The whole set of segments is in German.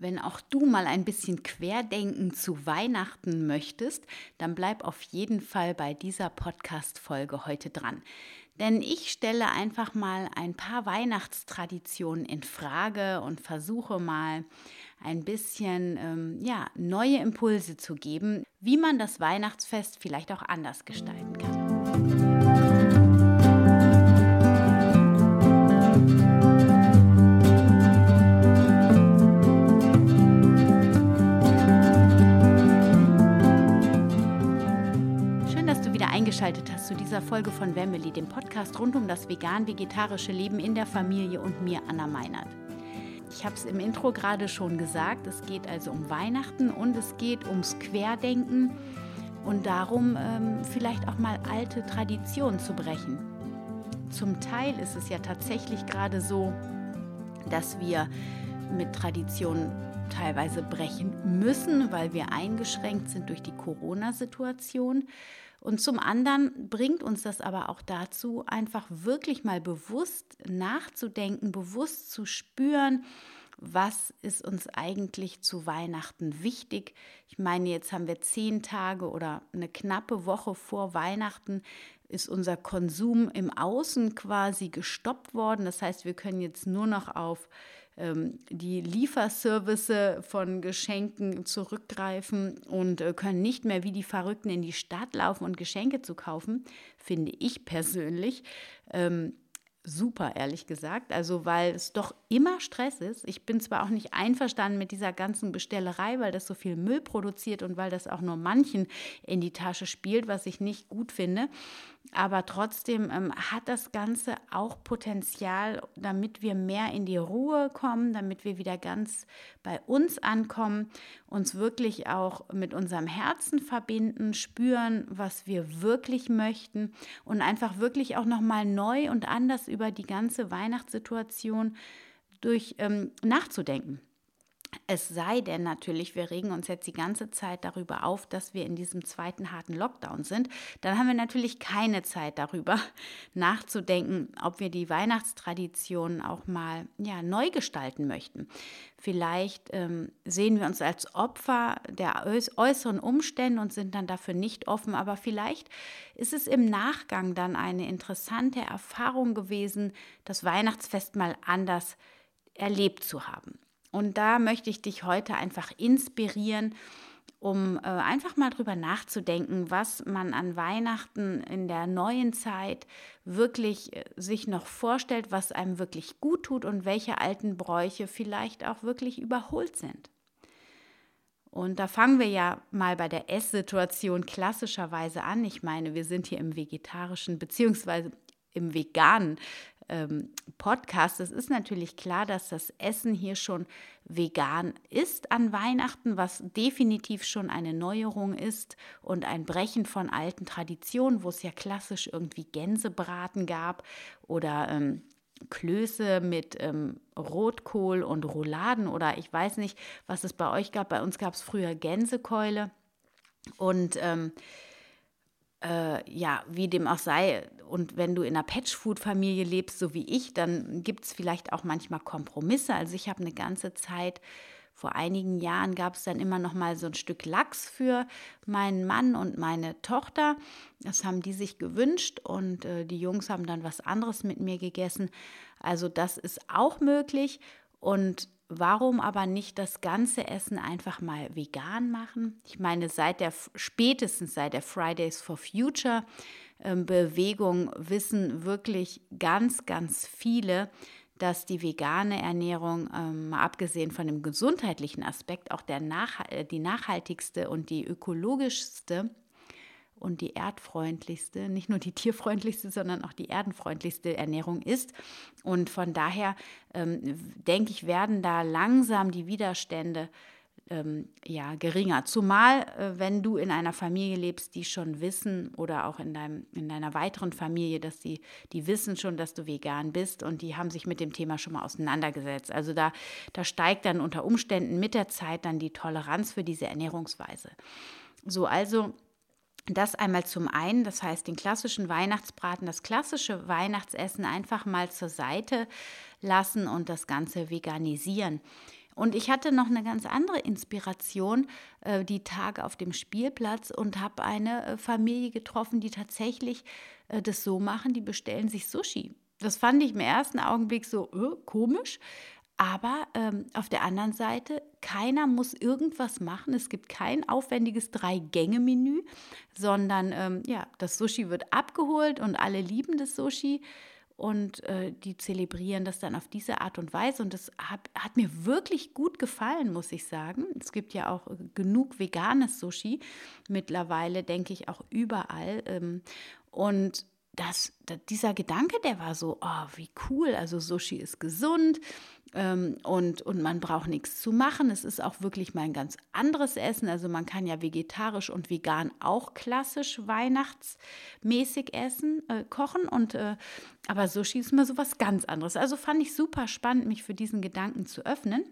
Wenn auch du mal ein bisschen querdenken zu Weihnachten möchtest, dann bleib auf jeden Fall bei dieser Podcast-Folge heute dran. Denn ich stelle einfach mal ein paar Weihnachtstraditionen in Frage und versuche mal ein bisschen ähm, ja, neue Impulse zu geben, wie man das Weihnachtsfest vielleicht auch anders gestalten kann. Eingeschaltet hast zu dieser Folge von Wemmeli, dem Podcast rund um das vegan-vegetarische Leben in der Familie und mir, Anna Meinert. Ich habe es im Intro gerade schon gesagt, es geht also um Weihnachten und es geht ums Querdenken und darum, ähm, vielleicht auch mal alte Traditionen zu brechen. Zum Teil ist es ja tatsächlich gerade so, dass wir mit Traditionen teilweise brechen müssen, weil wir eingeschränkt sind durch die Corona-Situation. Und zum anderen bringt uns das aber auch dazu, einfach wirklich mal bewusst nachzudenken, bewusst zu spüren, was ist uns eigentlich zu Weihnachten wichtig. Ich meine, jetzt haben wir zehn Tage oder eine knappe Woche vor Weihnachten ist unser Konsum im Außen quasi gestoppt worden. Das heißt, wir können jetzt nur noch auf die Lieferservice von Geschenken zurückgreifen und äh, können nicht mehr wie die Verrückten in die Stadt laufen und Geschenke zu kaufen, finde ich persönlich. Ähm, super, ehrlich gesagt. Also, weil es doch immer Stress ist. Ich bin zwar auch nicht einverstanden mit dieser ganzen Bestellerei, weil das so viel Müll produziert und weil das auch nur manchen in die Tasche spielt, was ich nicht gut finde. Aber trotzdem ähm, hat das Ganze auch Potenzial, damit wir mehr in die Ruhe kommen, damit wir wieder ganz bei uns ankommen, uns wirklich auch mit unserem Herzen verbinden, spüren, was wir wirklich möchten und einfach wirklich auch nochmal neu und anders über die ganze Weihnachtssituation durch ähm, nachzudenken. Es sei denn natürlich, wir regen uns jetzt die ganze Zeit darüber auf, dass wir in diesem zweiten harten Lockdown sind. Dann haben wir natürlich keine Zeit darüber nachzudenken, ob wir die Weihnachtstradition auch mal ja, neu gestalten möchten. Vielleicht ähm, sehen wir uns als Opfer der äußeren Umstände und sind dann dafür nicht offen. Aber vielleicht ist es im Nachgang dann eine interessante Erfahrung gewesen, das Weihnachtsfest mal anders erlebt zu haben. Und da möchte ich dich heute einfach inspirieren, um äh, einfach mal drüber nachzudenken, was man an Weihnachten in der neuen Zeit wirklich äh, sich noch vorstellt, was einem wirklich gut tut und welche alten Bräuche vielleicht auch wirklich überholt sind. Und da fangen wir ja mal bei der Esssituation klassischerweise an. Ich meine, wir sind hier im vegetarischen beziehungsweise im veganen ähm, Podcast. Es ist natürlich klar, dass das Essen hier schon vegan ist an Weihnachten, was definitiv schon eine Neuerung ist und ein Brechen von alten Traditionen, wo es ja klassisch irgendwie Gänsebraten gab oder ähm, Klöße mit ähm, Rotkohl und Rouladen oder ich weiß nicht, was es bei euch gab. Bei uns gab es früher Gänsekeule und ähm, äh, ja, wie dem auch sei, und wenn du in einer Patchfood-Familie lebst, so wie ich, dann gibt es vielleicht auch manchmal Kompromisse. Also ich habe eine ganze Zeit, vor einigen Jahren gab es dann immer noch mal so ein Stück Lachs für meinen Mann und meine Tochter. Das haben die sich gewünscht und äh, die Jungs haben dann was anderes mit mir gegessen. Also das ist auch möglich und Warum aber nicht das ganze Essen einfach mal vegan machen? Ich meine, seit der spätestens seit der Fridays for Future ähm, Bewegung wissen wirklich ganz, ganz viele, dass die vegane Ernährung, ähm, abgesehen von dem gesundheitlichen Aspekt, auch der nach, die nachhaltigste und die ökologischste und die erdfreundlichste, nicht nur die tierfreundlichste, sondern auch die erdenfreundlichste Ernährung ist. Und von daher ähm, denke ich, werden da langsam die Widerstände ähm, ja, geringer. Zumal, äh, wenn du in einer Familie lebst, die schon wissen oder auch in, deinem, in deiner weiteren Familie, dass die, die wissen schon, dass du vegan bist und die haben sich mit dem Thema schon mal auseinandergesetzt. Also da, da steigt dann unter Umständen mit der Zeit dann die Toleranz für diese Ernährungsweise. So, also das einmal zum einen, das heißt den klassischen Weihnachtsbraten, das klassische Weihnachtsessen einfach mal zur Seite lassen und das Ganze veganisieren. Und ich hatte noch eine ganz andere Inspiration, äh, die Tage auf dem Spielplatz und habe eine äh, Familie getroffen, die tatsächlich äh, das so machen, die bestellen sich Sushi. Das fand ich im ersten Augenblick so äh, komisch. Aber ähm, auf der anderen Seite, keiner muss irgendwas machen. Es gibt kein aufwendiges Drei-Gänge-Menü, sondern ähm, ja, das Sushi wird abgeholt und alle lieben das Sushi und äh, die zelebrieren das dann auf diese Art und Weise. Und das hat, hat, mir wirklich gut gefallen, muss ich sagen. Es gibt ja auch genug veganes Sushi mittlerweile, denke ich, auch überall. Ähm, und das, dieser Gedanke, der war so, oh, wie cool, also Sushi ist gesund ähm, und, und man braucht nichts zu machen. Es ist auch wirklich mal ein ganz anderes Essen. Also man kann ja vegetarisch und vegan auch klassisch weihnachtsmäßig essen, äh, kochen. Und, äh, aber Sushi ist immer so was ganz anderes. Also fand ich super spannend, mich für diesen Gedanken zu öffnen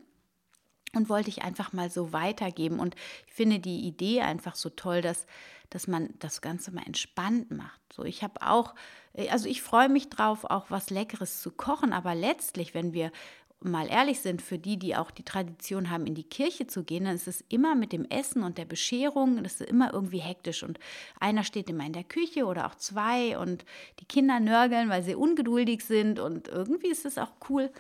und wollte ich einfach mal so weitergeben. Und ich finde die Idee einfach so toll, dass, dass man das Ganze mal entspannt macht. So, ich habe auch, äh, also ich freue mich drauf, auch was Leckeres zu kochen, aber letztlich, wenn wir mal ehrlich sind, für die, die auch die Tradition haben, in die Kirche zu gehen, dann ist es immer mit dem Essen und der Bescherung, das ist immer irgendwie hektisch. Und einer steht immer in der Küche oder auch zwei und die Kinder nörgeln, weil sie ungeduldig sind. Und irgendwie ist es auch cool,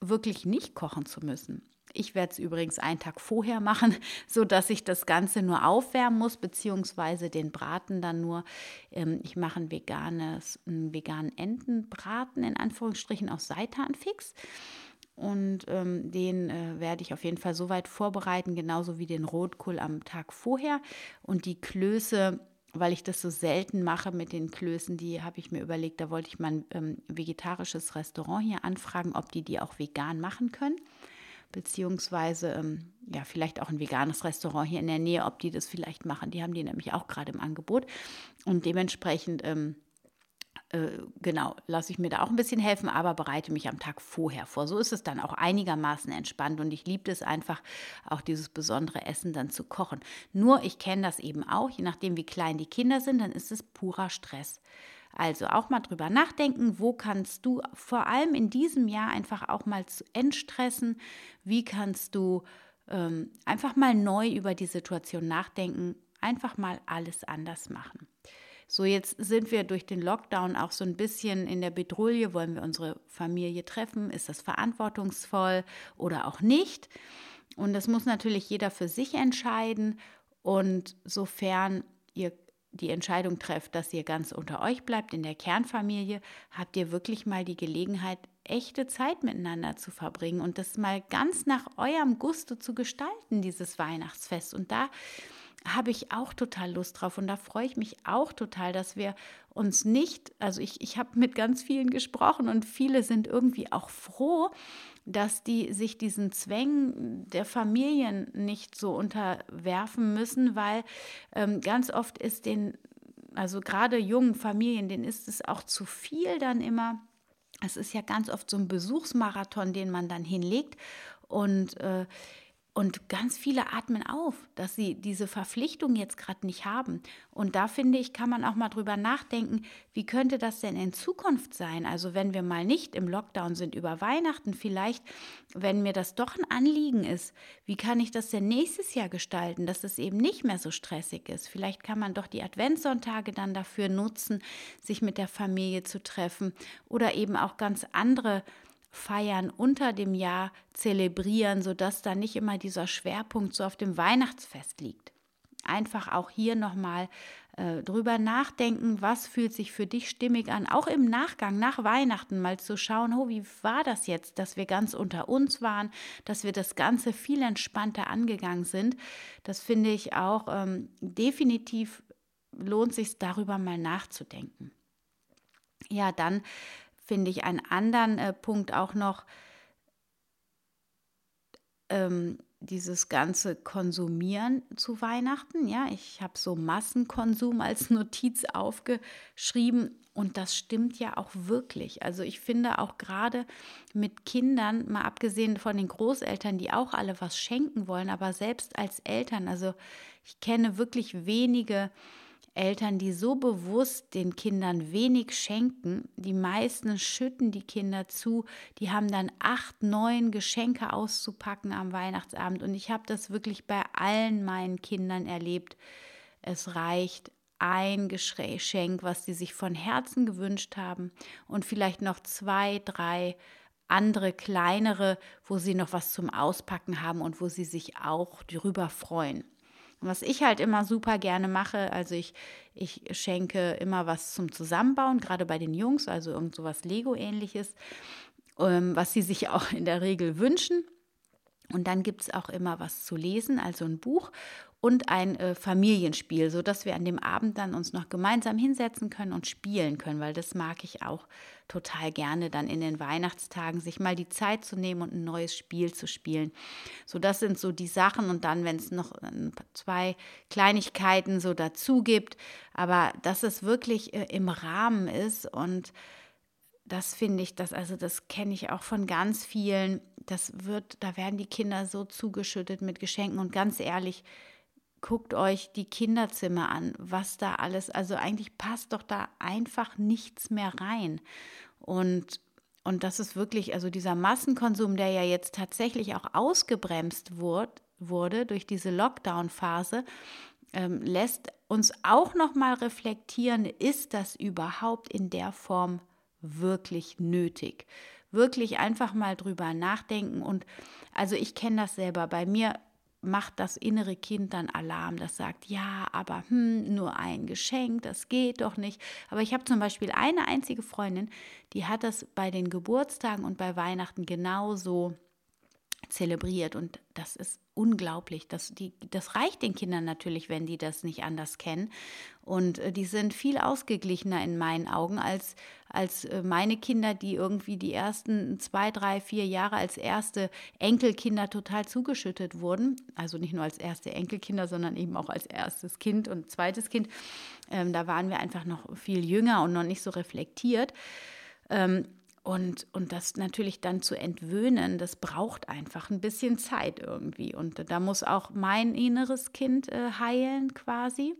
wirklich nicht kochen zu müssen. Ich werde es übrigens einen Tag vorher machen, sodass ich das Ganze nur aufwärmen muss, beziehungsweise den Braten dann nur. Ähm, ich mache ein veganes, einen veganen Entenbraten in Anführungsstrichen aus Seitanfix. Und ähm, den äh, werde ich auf jeden Fall so weit vorbereiten, genauso wie den Rotkohl am Tag vorher. Und die Klöße weil ich das so selten mache mit den Klößen, die habe ich mir überlegt, da wollte ich mal ein ähm, vegetarisches Restaurant hier anfragen, ob die die auch vegan machen können beziehungsweise ähm, ja, vielleicht auch ein veganes Restaurant hier in der Nähe, ob die das vielleicht machen. Die haben die nämlich auch gerade im Angebot. Und dementsprechend, ähm, äh, genau, lasse ich mir da auch ein bisschen helfen, aber bereite mich am Tag vorher vor. So ist es dann auch einigermaßen entspannt und ich liebe es einfach, auch dieses besondere Essen dann zu kochen. Nur, ich kenne das eben auch, je nachdem, wie klein die Kinder sind, dann ist es purer Stress. Also auch mal drüber nachdenken, wo kannst du vor allem in diesem Jahr einfach auch mal zu entstressen, wie kannst du ähm, einfach mal neu über die Situation nachdenken, einfach mal alles anders machen. So, jetzt sind wir durch den Lockdown auch so ein bisschen in der Bedrohung. Wollen wir unsere Familie treffen? Ist das verantwortungsvoll oder auch nicht? Und das muss natürlich jeder für sich entscheiden. Und sofern ihr die Entscheidung trefft, dass ihr ganz unter euch bleibt in der Kernfamilie, habt ihr wirklich mal die Gelegenheit, echte Zeit miteinander zu verbringen und das mal ganz nach eurem Gusto zu gestalten, dieses Weihnachtsfest. Und da habe ich auch total Lust drauf und da freue ich mich auch total, dass wir uns nicht, also ich, ich habe mit ganz vielen gesprochen und viele sind irgendwie auch froh, dass die sich diesen Zwängen der Familien nicht so unterwerfen müssen, weil ähm, ganz oft ist den, also gerade jungen Familien, denen ist es auch zu viel dann immer. Es ist ja ganz oft so ein Besuchsmarathon, den man dann hinlegt und äh, und ganz viele atmen auf, dass sie diese Verpflichtung jetzt gerade nicht haben. Und da finde ich, kann man auch mal drüber nachdenken, wie könnte das denn in Zukunft sein? Also wenn wir mal nicht im Lockdown sind über Weihnachten, vielleicht, wenn mir das doch ein Anliegen ist, wie kann ich das denn nächstes Jahr gestalten, dass es eben nicht mehr so stressig ist? Vielleicht kann man doch die Adventssonntage dann dafür nutzen, sich mit der Familie zu treffen oder eben auch ganz andere feiern, unter dem Jahr zelebrieren, sodass da nicht immer dieser Schwerpunkt so auf dem Weihnachtsfest liegt. Einfach auch hier nochmal äh, drüber nachdenken, was fühlt sich für dich stimmig an, auch im Nachgang, nach Weihnachten mal zu schauen, oh, wie war das jetzt, dass wir ganz unter uns waren, dass wir das Ganze viel entspannter angegangen sind. Das finde ich auch ähm, definitiv lohnt sich darüber mal nachzudenken. Ja, dann finde ich einen anderen äh, Punkt auch noch, ähm, dieses ganze Konsumieren zu Weihnachten. Ja, ich habe so Massenkonsum als Notiz aufgeschrieben und das stimmt ja auch wirklich. Also ich finde auch gerade mit Kindern, mal abgesehen von den Großeltern, die auch alle was schenken wollen, aber selbst als Eltern, also ich kenne wirklich wenige Eltern, die so bewusst den Kindern wenig schenken. Die meisten schütten die Kinder zu. Die haben dann acht, neun Geschenke auszupacken am Weihnachtsabend. Und ich habe das wirklich bei allen meinen Kindern erlebt. Es reicht ein Geschenk, was sie sich von Herzen gewünscht haben und vielleicht noch zwei, drei andere kleinere, wo sie noch was zum Auspacken haben und wo sie sich auch darüber freuen. Und was ich halt immer super gerne mache, also ich, ich schenke immer was zum Zusammenbauen, gerade bei den Jungs, also irgend so was Lego-ähnliches, ähm, was sie sich auch in der Regel wünschen. Und dann gibt es auch immer was zu lesen, also ein Buch und ein äh, Familienspiel, sodass wir an dem Abend dann uns noch gemeinsam hinsetzen können und spielen können, weil das mag ich auch total gerne, dann in den Weihnachtstagen sich mal die Zeit zu nehmen und ein neues Spiel zu spielen. So, das sind so die Sachen und dann, wenn es noch äh, zwei Kleinigkeiten so dazu gibt, aber dass es wirklich äh, im Rahmen ist und das finde ich, das, also das kenne ich auch von ganz vielen. Das wird, da werden die Kinder so zugeschüttet mit Geschenken und ganz ehrlich, guckt euch die Kinderzimmer an, was da alles, also eigentlich passt doch da einfach nichts mehr rein. Und, und das ist wirklich, also dieser Massenkonsum, der ja jetzt tatsächlich auch ausgebremst wurde, wurde durch diese Lockdown-Phase, ähm, lässt uns auch nochmal reflektieren, ist das überhaupt in der Form wirklich nötig? Wirklich einfach mal drüber nachdenken und also ich kenne das selber. Bei mir macht das innere Kind dann Alarm, das sagt, ja, aber hm, nur ein Geschenk, das geht doch nicht. Aber ich habe zum Beispiel eine einzige Freundin, die hat das bei den Geburtstagen und bei Weihnachten genauso zelebriert und das ist unglaublich. Das, die, das reicht den Kindern natürlich, wenn die das nicht anders kennen. Und äh, die sind viel ausgeglichener in meinen Augen als, als äh, meine Kinder, die irgendwie die ersten zwei, drei, vier Jahre als erste Enkelkinder total zugeschüttet wurden. Also nicht nur als erste Enkelkinder, sondern eben auch als erstes Kind und zweites Kind. Ähm, da waren wir einfach noch viel jünger und noch nicht so reflektiert. Ähm, und, und das natürlich dann zu entwöhnen, das braucht einfach ein bisschen Zeit irgendwie. Und da muss auch mein inneres Kind äh, heilen quasi.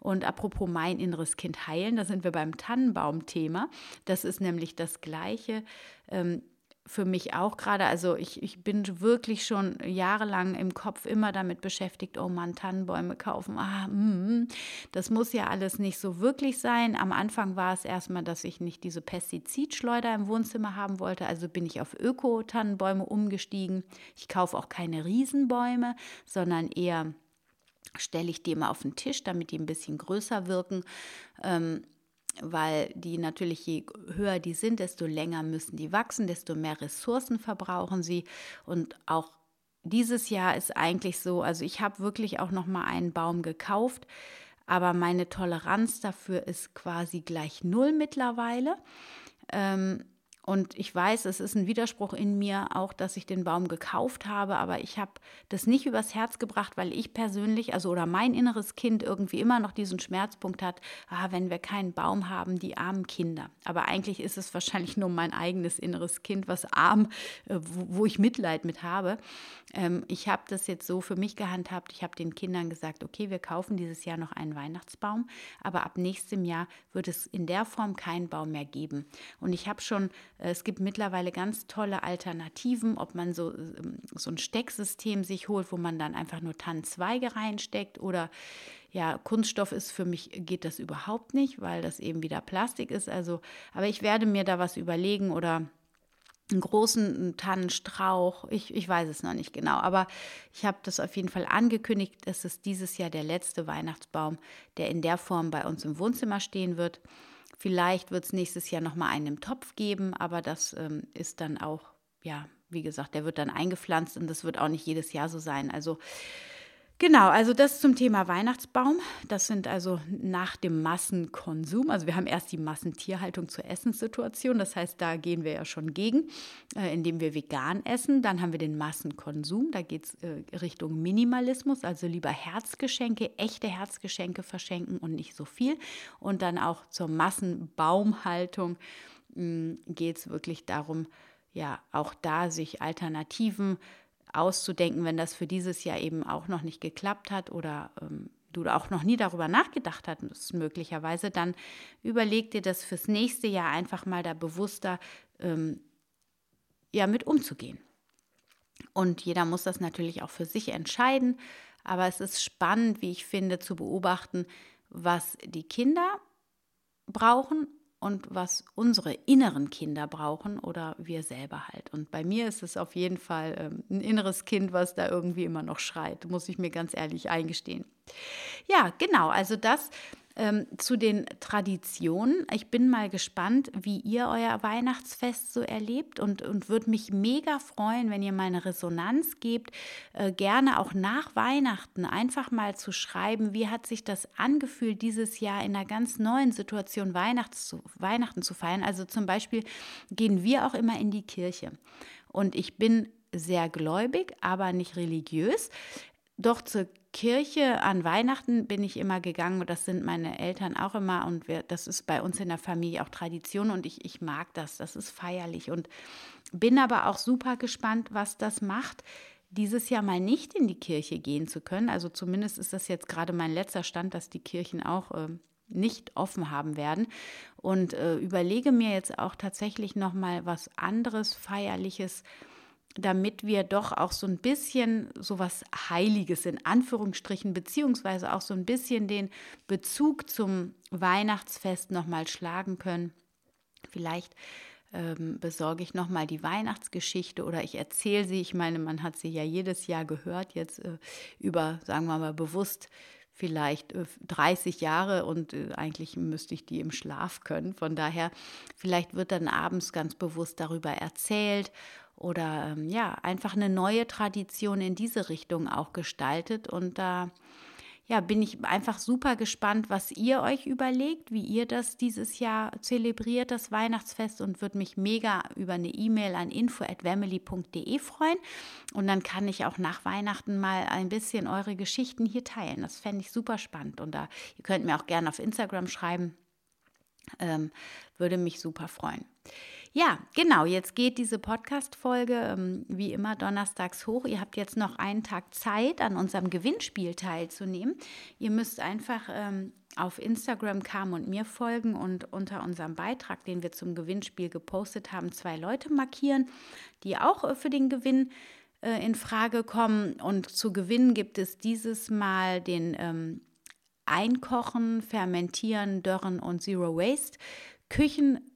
Und apropos mein inneres Kind heilen, da sind wir beim Tannenbaum-Thema. Das ist nämlich das Gleiche. Ähm, für mich auch gerade. Also ich, ich bin wirklich schon jahrelang im Kopf immer damit beschäftigt, oh Mann, Tannenbäume kaufen. Ah, mm, das muss ja alles nicht so wirklich sein. Am Anfang war es erstmal, dass ich nicht diese Pestizidschleuder im Wohnzimmer haben wollte. Also bin ich auf Öko-Tannenbäume umgestiegen. Ich kaufe auch keine Riesenbäume, sondern eher stelle ich die immer auf den Tisch, damit die ein bisschen größer wirken. Ähm, weil die natürlich, je höher die sind, desto länger müssen die wachsen, desto mehr Ressourcen verbrauchen sie. Und auch dieses Jahr ist eigentlich so, also ich habe wirklich auch noch mal einen Baum gekauft, aber meine Toleranz dafür ist quasi gleich null mittlerweile. Ähm, und ich weiß, es ist ein Widerspruch in mir auch, dass ich den Baum gekauft habe, aber ich habe das nicht übers Herz gebracht, weil ich persönlich, also oder mein inneres Kind irgendwie immer noch diesen Schmerzpunkt hat, ah, wenn wir keinen Baum haben, die armen Kinder. Aber eigentlich ist es wahrscheinlich nur mein eigenes inneres Kind, was arm, äh, wo, ich Mitleid mit habe. Ähm, ich habe das jetzt so für mich gehandhabt. Ich habe den Kindern gesagt, okay, wir kaufen dieses Jahr noch einen Weihnachtsbaum, aber ab nächstem Jahr wird es in der Form keinen Baum mehr geben. Und ich habe schon es gibt mittlerweile ganz tolle Alternativen, ob man so, ähm, so ein Stecksystem sich holt, wo man dann einfach nur Tannenzweige reinsteckt oder ja, Kunststoff ist für mich, geht das überhaupt nicht, weil das eben wieder Plastik ist. Also, aber ich werde mir da was überlegen oder einen großen Tannenstrauch. Ich, ich weiß es noch nicht genau, aber ich habe das auf jeden Fall angekündigt. Es ist dieses Jahr der letzte Weihnachtsbaum, der in der Form bei uns im Wohnzimmer stehen wird. Vielleicht wird es nächstes Jahr nochmal einen im Topf geben, aber das ähm, ist dann auch, ja, wie gesagt, der wird dann eingepflanzt und das wird auch nicht jedes Jahr so sein. Also Genau, also das zum Thema Weihnachtsbaum. Das sind also nach dem Massenkonsum. Also wir haben erst die Massentierhaltung zur Essenssituation. Das heißt, da gehen wir ja schon gegen, äh, indem wir vegan essen. Dann haben wir den Massenkonsum. Da geht es äh, Richtung Minimalismus, also lieber Herzgeschenke, echte Herzgeschenke verschenken und nicht so viel. Und dann auch zur Massenbaumhaltung hm, geht es wirklich darum, ja, auch da sich Alternativen auszudenken, wenn das für dieses Jahr eben auch noch nicht geklappt hat oder ähm, du auch noch nie darüber nachgedacht hast, möglicherweise, dann überleg dir das fürs nächste Jahr einfach mal da bewusster ähm, ja, mit umzugehen. Und jeder muss das natürlich auch für sich entscheiden. Aber es ist spannend, wie ich finde, zu beobachten, was die Kinder brauchen und was unsere inneren Kinder brauchen oder wir selber halt. Und bei mir ist es auf jeden Fall ähm, ein inneres Kind, was da irgendwie immer noch schreit, muss ich mir ganz ehrlich eingestehen. Ja, genau, also das ähm, zu den Traditionen. Ich bin mal gespannt, wie ihr euer Weihnachtsfest so erlebt und, und würde mich mega freuen, wenn ihr mal eine Resonanz gebt. Äh, gerne auch nach Weihnachten einfach mal zu schreiben, wie hat sich das angefühlt, dieses Jahr in einer ganz neuen Situation Weihnachts zu, Weihnachten zu feiern. Also zum Beispiel gehen wir auch immer in die Kirche. Und ich bin sehr gläubig, aber nicht religiös. Doch zur Kirche an Weihnachten bin ich immer gegangen und das sind meine Eltern auch immer und wir, das ist bei uns in der Familie auch Tradition und ich, ich mag das, das ist feierlich und bin aber auch super gespannt, was das macht, dieses Jahr mal nicht in die Kirche gehen zu können. Also zumindest ist das jetzt gerade mein letzter Stand, dass die Kirchen auch äh, nicht offen haben werden und äh, überlege mir jetzt auch tatsächlich noch mal was anderes feierliches damit wir doch auch so ein bisschen so was Heiliges in Anführungsstrichen, beziehungsweise auch so ein bisschen den Bezug zum Weihnachtsfest nochmal schlagen können. Vielleicht ähm, besorge ich nochmal die Weihnachtsgeschichte oder ich erzähle sie. Ich meine, man hat sie ja jedes Jahr gehört, jetzt äh, über, sagen wir mal, bewusst vielleicht 30 äh, Jahre und äh, eigentlich müsste ich die im Schlaf können. Von daher, vielleicht wird dann abends ganz bewusst darüber erzählt oder ähm, ja, einfach eine neue Tradition in diese Richtung auch gestaltet. Und da ja, bin ich einfach super gespannt, was ihr euch überlegt, wie ihr das dieses Jahr zelebriert, das Weihnachtsfest und würde mich mega über eine E-Mail an info@wemily.de freuen und dann kann ich auch nach Weihnachten mal ein bisschen eure Geschichten hier teilen. Das fände ich super spannend und da ihr könnt mir auch gerne auf Instagram schreiben, ähm, würde mich super freuen. Ja, genau. Jetzt geht diese Podcast-Folge ähm, wie immer donnerstags hoch. Ihr habt jetzt noch einen Tag Zeit, an unserem Gewinnspiel teilzunehmen. Ihr müsst einfach ähm, auf Instagram Kam und mir folgen und unter unserem Beitrag, den wir zum Gewinnspiel gepostet haben, zwei Leute markieren, die auch äh, für den Gewinn äh, in Frage kommen. Und zu gewinnen gibt es dieses Mal den ähm, Einkochen, Fermentieren, Dörren und Zero Waste Küchen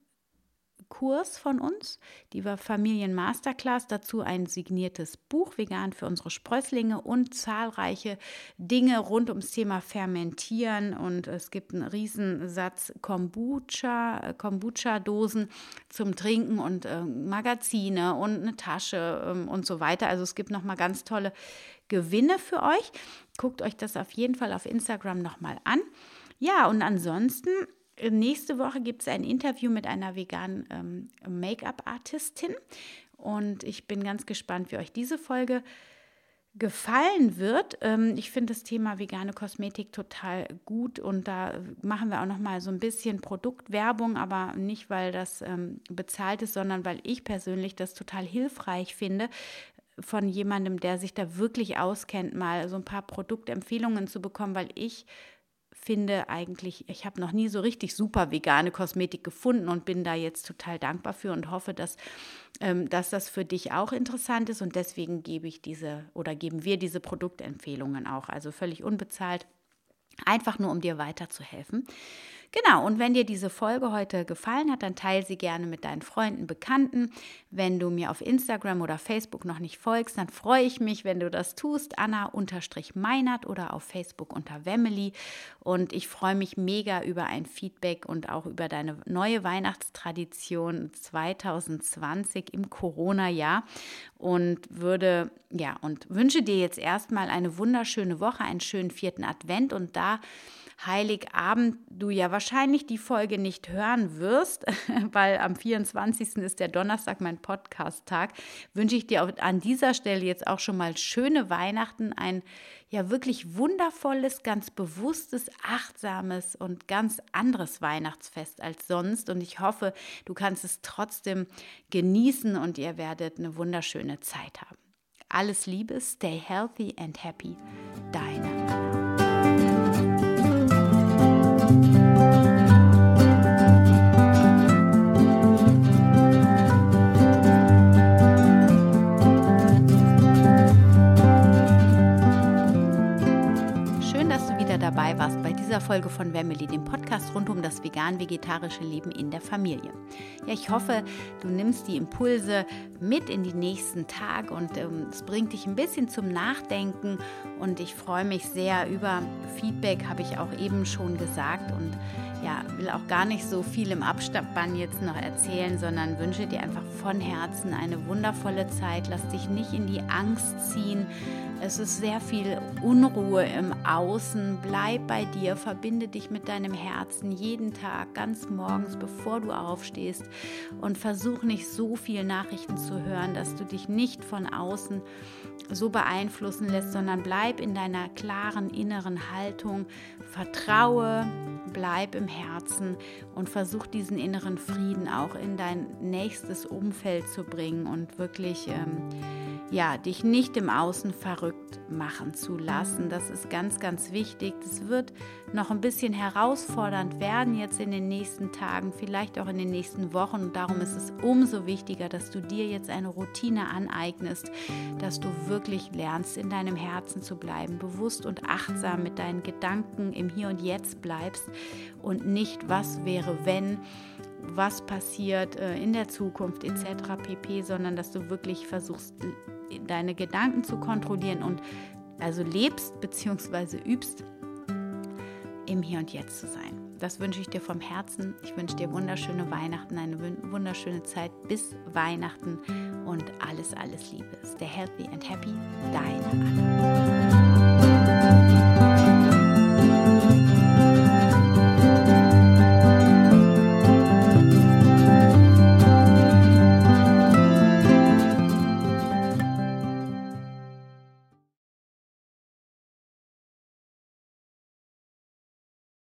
Kurs von uns, die war Familien Masterclass, dazu ein signiertes Buch Vegan für unsere Sprösslinge und zahlreiche Dinge rund ums Thema Fermentieren und es gibt einen Riesensatz Kombucha, äh, Kombucha-Dosen zum Trinken und äh, Magazine und eine Tasche ähm, und so weiter. Also es gibt nochmal ganz tolle Gewinne für euch. Guckt euch das auf jeden Fall auf Instagram nochmal an. Ja, und ansonsten Nächste Woche gibt es ein Interview mit einer veganen ähm, Make-up-Artistin und ich bin ganz gespannt, wie euch diese Folge gefallen wird. Ähm, ich finde das Thema vegane Kosmetik total gut und da machen wir auch noch mal so ein bisschen Produktwerbung, aber nicht, weil das ähm, bezahlt ist, sondern weil ich persönlich das total hilfreich finde, von jemandem, der sich da wirklich auskennt, mal so ein paar Produktempfehlungen zu bekommen, weil ich finde eigentlich, ich habe noch nie so richtig super vegane Kosmetik gefunden und bin da jetzt total dankbar für und hoffe, dass, ähm, dass das für dich auch interessant ist. Und deswegen gebe ich diese oder geben wir diese Produktempfehlungen auch, also völlig unbezahlt, einfach nur um dir weiterzuhelfen. Genau, und wenn dir diese Folge heute gefallen hat, dann teile sie gerne mit deinen Freunden, Bekannten. Wenn du mir auf Instagram oder Facebook noch nicht folgst, dann freue ich mich, wenn du das tust. Anna-Meinert oder auf Facebook unter Wemily. Und ich freue mich mega über ein Feedback und auch über deine neue Weihnachtstradition 2020 im Corona-Jahr. Und würde, ja, und wünsche dir jetzt erstmal eine wunderschöne Woche, einen schönen vierten Advent und da Heiligabend du ja wahrscheinlich die Folge nicht hören wirst, weil am 24. ist der Donnerstag mein Podcast-Tag, wünsche ich dir an dieser Stelle jetzt auch schon mal schöne Weihnachten, ein ja wirklich wundervolles, ganz bewusstes, achtsames und ganz anderes Weihnachtsfest als sonst. Und ich hoffe, du kannst es trotzdem genießen und ihr werdet eine wunderschöne Zeit haben. Alles Liebe, stay healthy and happy, deine dieser Folge von Family, dem Podcast rund um das vegan-vegetarische Leben in der Familie. Ja, ich hoffe, du nimmst die Impulse mit in die nächsten Tage und ähm, es bringt dich ein bisschen zum Nachdenken und ich freue mich sehr über Feedback, habe ich auch eben schon gesagt und ja, will auch gar nicht so viel im Abspann jetzt noch erzählen, sondern wünsche dir einfach von Herzen eine wundervolle Zeit. Lass dich nicht in die Angst ziehen. Es ist sehr viel Unruhe im Außen. Bleib bei dir, verbinde dich mit deinem Herzen jeden Tag, ganz morgens, bevor du aufstehst. Und versuch nicht so viele Nachrichten zu hören, dass du dich nicht von außen so beeinflussen lässt, sondern bleib in deiner klaren inneren Haltung. Vertraue, bleib im Herzen und versuch diesen inneren Frieden auch in dein nächstes Umfeld zu bringen und wirklich. Ähm, ja, dich nicht im Außen verrückt machen zu lassen. Das ist ganz, ganz wichtig. Das wird noch ein bisschen herausfordernd werden jetzt in den nächsten Tagen, vielleicht auch in den nächsten Wochen. Und darum ist es umso wichtiger, dass du dir jetzt eine Routine aneignest, dass du wirklich lernst, in deinem Herzen zu bleiben, bewusst und achtsam mit deinen Gedanken im Hier und Jetzt bleibst und nicht, was wäre, wenn was passiert äh, in der Zukunft etc. pp, sondern dass du wirklich versuchst, deine Gedanken zu kontrollieren und also lebst bzw. übst, im Hier und Jetzt zu sein. Das wünsche ich dir vom Herzen. Ich wünsche dir wunderschöne Weihnachten, eine wunderschöne Zeit bis Weihnachten und alles, alles Liebe. Stay healthy and happy. Deine Anna.